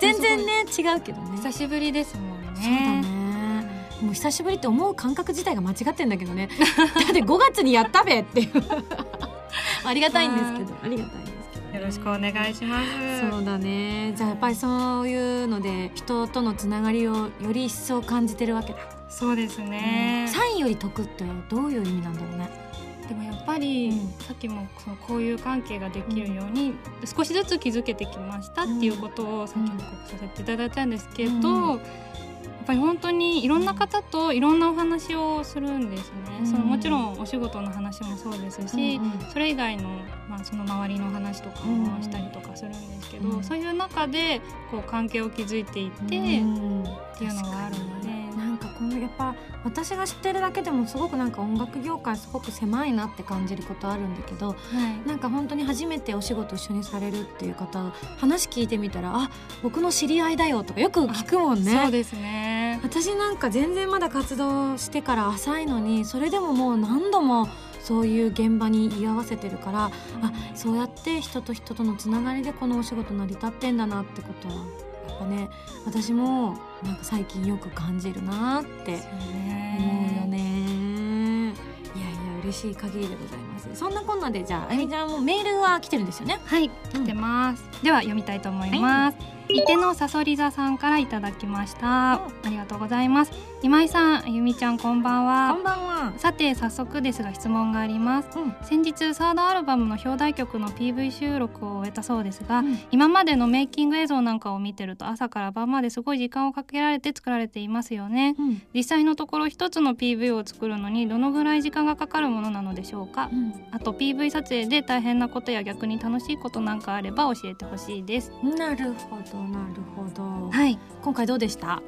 全然ね違うけどね。久しぶりですもんね。そうだね。もう久しぶりって思う感覚自体が間違ってんだけどね。(laughs) だって5月にやったべっていう。(laughs) ありがたいんですけど。ありがたいよろしくお願いします。そうだね。じゃあやっぱりそういうので人とのつながりをより一層感じてるわけだ、そうですね、サインより得ってどういう意味なんだろうね。でもやっぱり、うん。さっきもそのこういう関係ができるように、少しずつ気づけてきましたっていうことをさっき報告させていただいたんですけど、うんぱり本当にいろんな方といろんなお話をするんですね、うん。そのもちろんお仕事の話もそうですし、うんうん。それ以外の、まあ、その周りの話とかもしたりとかするんですけど、うん。そういう中でこう関係を築いていって、っていうのがあるので。なんかこのやっぱ私が知ってるだけでもすごくなんか音楽業界すごく狭いなって感じることあるんだけどはい。なんか本当に初めてお仕事一緒にされるっていう方話聞いてみたらあ僕の知り合いだよとかよく聞くもんね。そうですね。私なんか全然まだ活動してから浅いのにそれでももう何度もそういう現場に居合わせてるからあそうやって人と人とのつながりでこのお仕事成り立ってんだなってことはやっぱね私もなんか最近よく感じるなって思うよね。いやいや嬉しい限りでございますそんなこんなでじゃああゆみちゃんもメールは来てるんですよねはい、来てます。では読みたいと思います。いてのさそり座さんからいただきました。ありがとうございます。今井さん、あゆみちゃんこんばんは。こんばんはさて早速ですが質問があります。うん先日サードアルバムの表題曲の PV 収録を終えたそうですが、うん今までのメイキング映像なんかを見てると朝から晩まですごい時間をかけられて作られていますよね。うん実際のところ一つの PV を作るのにどのぐらい時間がかかるものなのでしょうか。あと PV 撮影で大変なことや逆に楽しいことなんかあれば教えてほしいです。なるほどなるほど。はい、今回どうでした？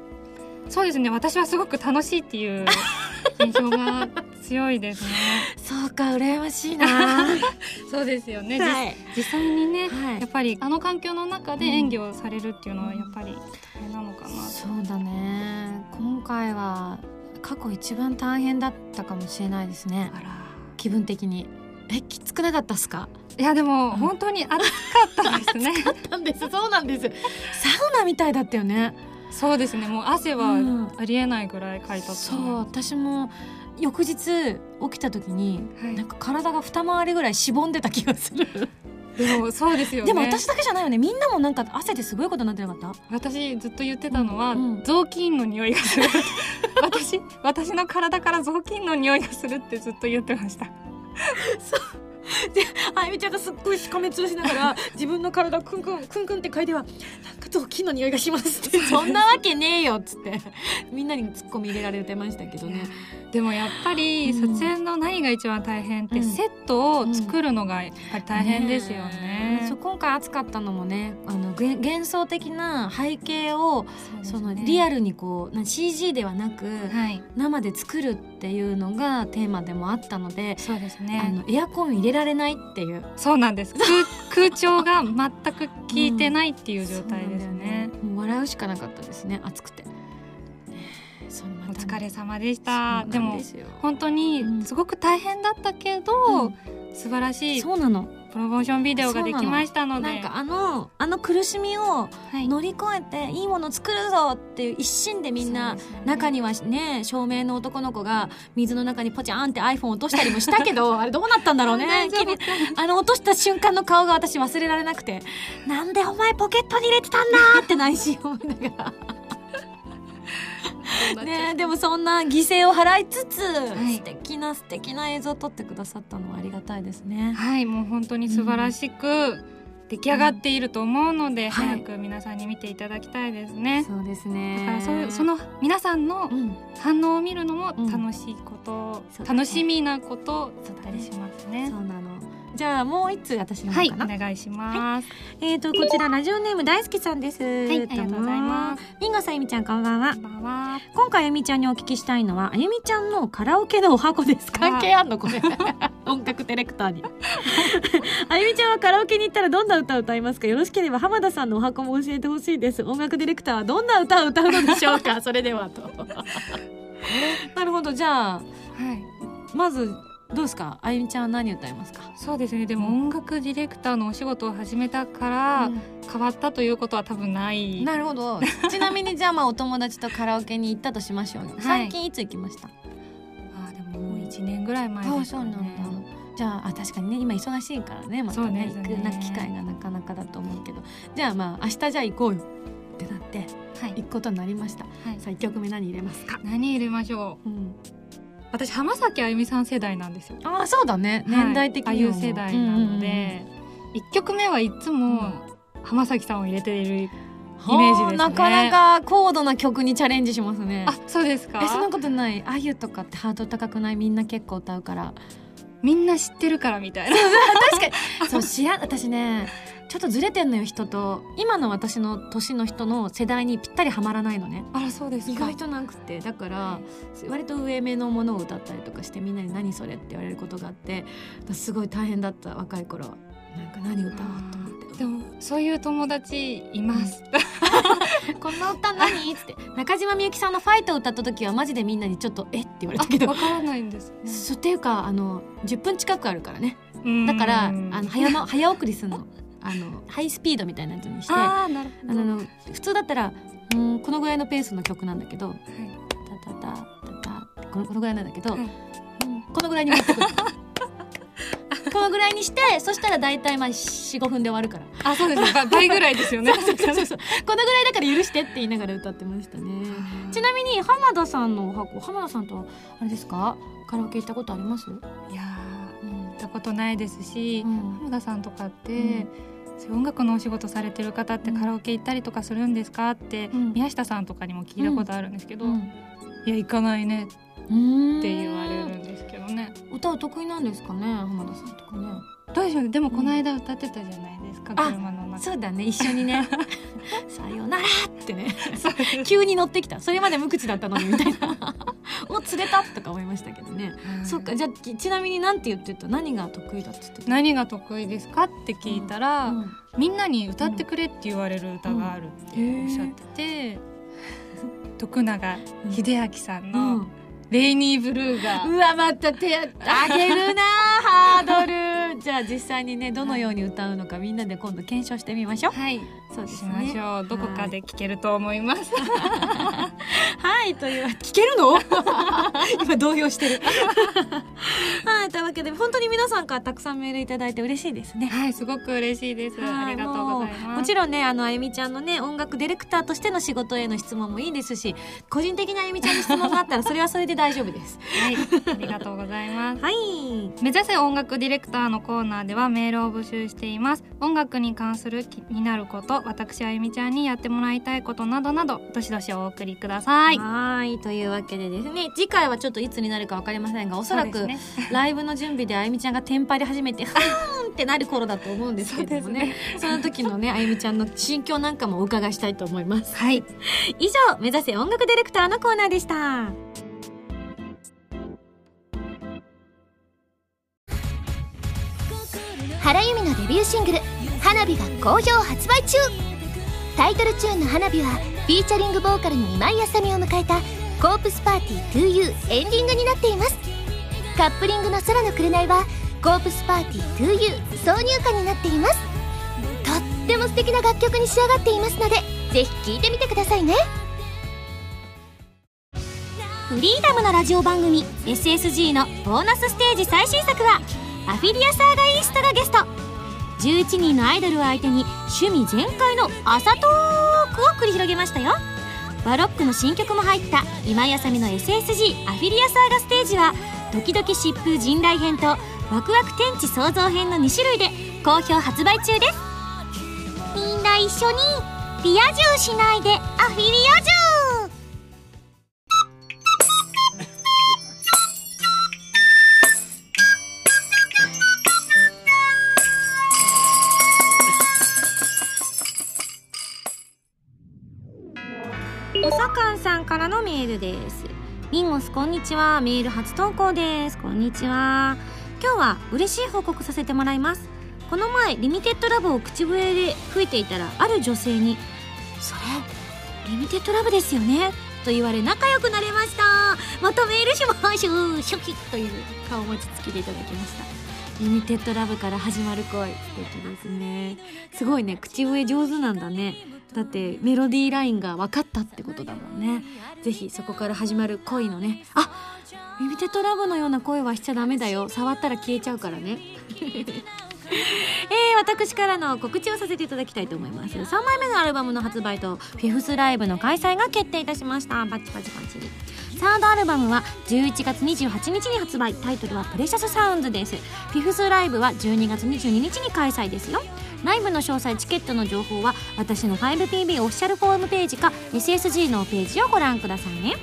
そうですね。私はすごく楽しいっていう (laughs) 印象が強いですね。そうか羨ましいな。(laughs) そうですよね。はい。実実際にね、はい。やっぱりあの環境の中で演技をされるっていうのはやっぱり大変なのかな。と。そうだね。今回は過去一番大変だったかもしれないですね。あら、気分的に。えきつくなかったっすか？いやでも本当に暑かったですね。(laughs) なんです。そうなんです。サウナみたいだったよね。そうですね。もう汗はうん。ありえないぐらいかいたう思う私も翌日起きた時に、はい。なんか体が二回りぐらいしぼんでた気がする、でもそうですよね。でも私だけじゃないよね。みんなもなんか汗ですごいことになってなかった？私ずっと言ってたのは、うん。うん雑巾の匂いがする。(laughs) 私私の体から雑巾の匂いがするってずっと言ってました。あゆみちゃんがすっごいしかめつぶしながら (laughs) 自分の体をクンクンクンクンって書いてはなんか雑巾の匂いがしますって。そんなわけねえよっつって。みんなにツッコミ入れられてましたけどねでもやっぱりうん。撮影の何が一番大変って、うん。セットを作るのがやっぱり大変ですよね。そう今回暑かったのもねあのげ幻想的な背景をそのリアルルにこうな CG ではなく、はい。生で作るっていうのがテーマでもあったので、そうですあねのエアコン入れられないっていう。そうなんです。空 (laughs) 空調が全く効いてないっていう状態ですね。そうなんだよもう笑うしかなかったですね暑くて。おた疲れ様でした。でも本当にすごく大変だったけど、うん。素晴らしいそうなの。プロモーションビデオができましたので。なんかあのあの苦しみをはい。乗り越えていいもの作るぞっていう一心でみんなね。中にはね照明の男の子が水の中にポチャーンって iPhone 落としたりもしたけど (laughs) あれどうなったんだろうね。あの落とした瞬間の顔が私忘れられなくて。なんでお前ポケットに入れてたんだって内心思いながら (laughs) ねでもそんな犠牲を払いつつ、い素敵な素敵な映像を撮ってくださったのはありがたいですね。はいもう本当に素晴らしく出来上がっていると思うので、はい早く皆さんに見ていただきたいですね。そうですだねからそういうその皆さんのうん反応を見るのもうん楽しいこと、そうだね楽しみなことだったりしますね。そうなの。じゃあもう一通私のはい、方かな。お願いします。えっ、とこちらラジオネーム大好きさんです。ははい、ありがとうございます。ミンゴさんゆみちゃんこんばんはこん。ばんは。今回あゆみちゃんにお聞きしたいのはあゆみちゃんのカラオケのお箱です。関係あんの？これ。(laughs) 音楽ディレクターに。あゆみちゃんはカラオケに行ったらどんな歌を歌いますか？よろしければ浜田さんのお箱も教えてほしいです。音楽ディレクターはどんな歌を歌うのでしょうか？(laughs) それではと。(laughs) なるほどじゃあはい、まずどうですか？あゆみちゃんは何歌いますか？そうですね。でも音楽ディレクターのお仕事を始めたから変わったということは多分ない。なるほど。(laughs) ちなみにじゃあまあお友達とカラオケに行ったとしましょうよ。最近いつ行きました？あーでももう一年ぐらい前ですかね。じゃああ確かにね今忙しいからねまたそうねね行くな機会がなかなかだと思うけどじゃあまあ明日じゃあ行こうよってなってはい行くことになりました。はい。さあ一曲目何入れますか？何入れましょう？うん、私浜崎あゆみさん世代なんですよ。ああそうだね年代的はいにはあゆ世代なので、一曲目はいつも浜崎さんを入れている。イメージですねなかなか高度な曲にチャレンジしますね。あ、そうですか？えそんなことないあゆとかってハード高くない？みんな結構歌うからみんな知ってるからみたいな。そう知ら私ねちょっとずれてんのよ人と今の私の年の人の世代にぴったりはまらないのねあらそうですか。意外となくてだから割と上目のものを歌ったりとかしてみんなに「何それ?」って言われることがあってすごい大変だった若い頃はなんか何歌おうと思って。でもそういう友達います。(laughs) この歌何？っつって中島みゆきさんの「ファイト」を歌った時はマジでみんなにちょっと「え？っ?」て言われたけどわからないんですね。そうっていうかあの10分近くあるからねうんだからあの早ま早送りするのあのハイスピードみたいなやつにしてあ。の普通だったらうんこのぐらいのペースの曲なんだけどはい。タタタタタこのこのぐらいなんだけど、はい。うんこのぐらいに持ってくる。(laughs) このぐらいにしてそしたら大体まあ45分で終わるから。あそうですば倍ぐらいですよね。このぐらいだから許してって言いながら歌ってましたね。ちなみに浜田さんのお箱浜田さんとあれですか？カラオケ行ったことあります、いや行ったことないですし、うん。浜田さんとかって、うん音楽のお仕事されてる方ってうん。カラオケ行ったりとかするんですかって、うん。宮下さんとかにも聞いたことあるんですけど、うん。いや行かないね。うんって言われるんですけどね。歌は得意なんですかね浜田さんとかね。どうでしょうね。でもこの間歌ってたじゃないですか、あ車の中。そうだね。一緒にね。(laughs) さよならって。ね急に乗ってきた。それまで無口だったのにみたいな。お釣れたとか思いましたけどね、そっか。じゃあきちなみになんて言ってた？何が得意だって言ってた？何が得意ですかって聞いたら、うん。みんなに歌ってくれって言われる歌があるっておっしゃってて、徳永英明さんうのん「レイニーブルーが。うわまた。手あげるな (laughs) ハードル。じゃあ実際にねどのように歌うのかみんなで今度検証してみましょう。はい。そうですしましねょう。どこかで聞けると思います。(laughs) はいという聞けるの？(laughs) 今動揺してる。はいというわけで本当に皆さんからたくさんメールいただいて嬉しいですね。はいすごく嬉しいです。ありがとうございます。ももちろんねあのあゆみちゃんのね音楽ディレクターとしての仕事への質問もいいですし個人的なあゆみちゃんの質問があったらそれはそれで大丈夫です。はいありがとうございます。はい。目指せ音楽ディレクターのコーナーではメールを募集しています。音楽に関する気になること私あゆみちゃんにやってもらいたいことなどなどどしどしお送りください。はいというわけでですね次回はちょっといつになるかわかりませんがおそらく、ね。ライブの準備であゆみちゃんがテンパり始めてふーんってなる頃だと思うんですけどもね。その時のねあゆみちゃんの心境なんかもお伺いしたいと思います。はい。以上目指せ音楽ディレクターのコーナーでしたュシングル「花火」が好評発売中。タイトルチューンの「花火」はフィーチャリングボーカルの今井あさみを迎えた「コープスパーティー 2U」エンディングになっています。カップリングの「空の紅」は「コープスパーティー 2U」挿入歌になっています。とっても素敵な楽曲に仕上がっていますのでぜひ聴いてみてくださいね。フリーダムのラジオ番組 SSG のボーナスステージ最新作はアフィリアサーガイーストがゲスト。11人のアイドルを相手に趣味全開の朝トークを繰り広げましたよ。バロックの新曲も入った今井あさみの SSG アフィリアサーガステージはドキドキ疾風陣雷編とワクワク天地創造編の2種類で好評発売中です。みんな一緒にリア充しないでアフィリア充ルです。ミンゴスこんにちは。メール初投稿です。こんにちは。今日は嬉しい報告させてもらいます。この前リミテッドラブを口笛で吹いていたらある女性に「それリミテッドラブですよね」と言われ仲良くなれました。またメールしましょう。ショキという顔文字付きでいただきました。リミテッドラブから始まる恋。素敵ですね。すごいね。口笛上手なんだね。だってメロディーラインが分かったってことだもんね。ぜひそこから始まる恋のね。あリミテッドラブのような声はしちゃダメだよ。触ったら消えちゃうからね。(laughs) えー、私からの告知をさせていただきたいと思います。3枚目のアルバムの発売とフィフスライブの開催が決定いたしました。パチパチパチ。サードアルバムは11月28日に発売。タイトルはプレシャスサウンズです。フィフスライブは12月22日に開催ですよ。ライブの詳細チケットの情報は私の 5PB オフィシャルホームページか SSG のページをご覧くださいね。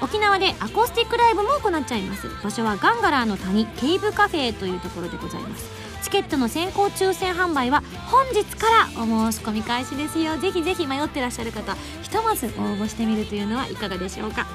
沖縄でアコースティックライブも行っちゃいます。場所はガンガラーの谷ケーブカフェというところでございます。チケットの先行抽選販売は本日からお申し込み開始ですよ。ぜひぜひ迷ってらっしゃる方ひとまず応募してみるというのはいかがでしょうか。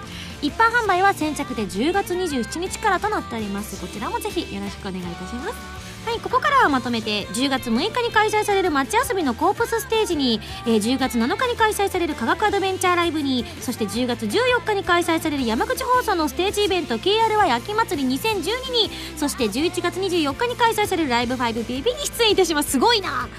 一般販売は先着で10月27日からとなっております。こちらもぜひよろしくお願いいたします。はいここからはまとめて10月6日に開催される街遊びのコープスステージに、えー10月7日に開催される科学アドベンチャーライブにそして10月14日に開催される山口放送のステージイベント KRY 秋祭り2012にそして11月24日に開催されるライブ 5PB に出演いたします。すごいな！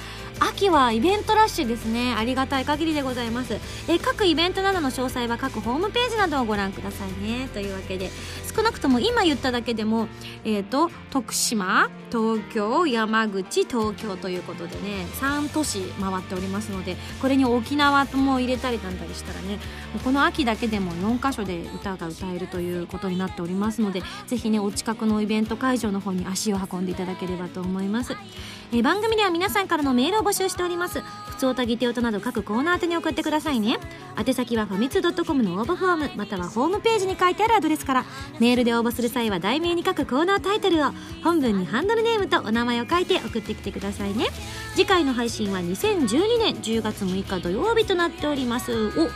秋はイベントラッシュですね。ありがたい限りでございます。え各イベントなどの詳細は各ホームページなどをご覧くださいね。というわけで少なくとも今言っただけでもえっ、と徳島東京山口東京ということでね3都市回っておりますのでこれに沖縄も入れたりなんだりしたらねこの秋だけでも4カ所で歌が歌えるということになっておりますのでぜひねお近くのイベント会場の方に足を運んでいただければと思います。えー番組では皆さんからのメールを募集しております。普通おたぎておとなど各コーナー宛てに送ってくださいね。宛先はファミツー .com の応募フォームまたはホームページに書いてあるアドレスから。メールで応募する際は題名に書くコーナータイトルを本文にハンドルネームとお名前を書いて送ってきてくださいね。次回の配信は2012年10月6日土曜日となっております。お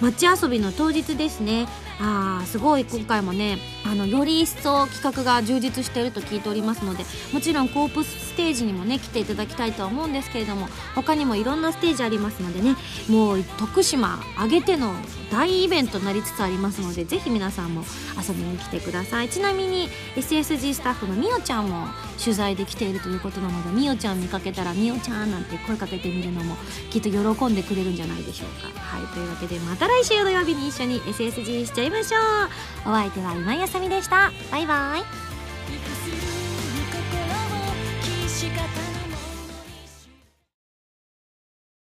街遊びの当日ですね。あーすごい今回もねあのより一層企画が充実していると聞いておりますのでもちろんコープステージにもね来ていただきたいとは思うんですけれども他にもいろんなステージありますのでねもう徳島挙げての大イベントになりつつありますのでぜひ皆さんも遊びに来てください。ちなみに SSG スタッフのみおちゃんも取材で来ているということなのでみおちゃん見かけたらみおちゃんなんて声かけてみるのもきっと喜んでくれるんじゃないでしょうか。はいというわけでまた来週土曜日に一緒に SSG しちゃいいましょう。お相手は今やさみでした。バイバイ。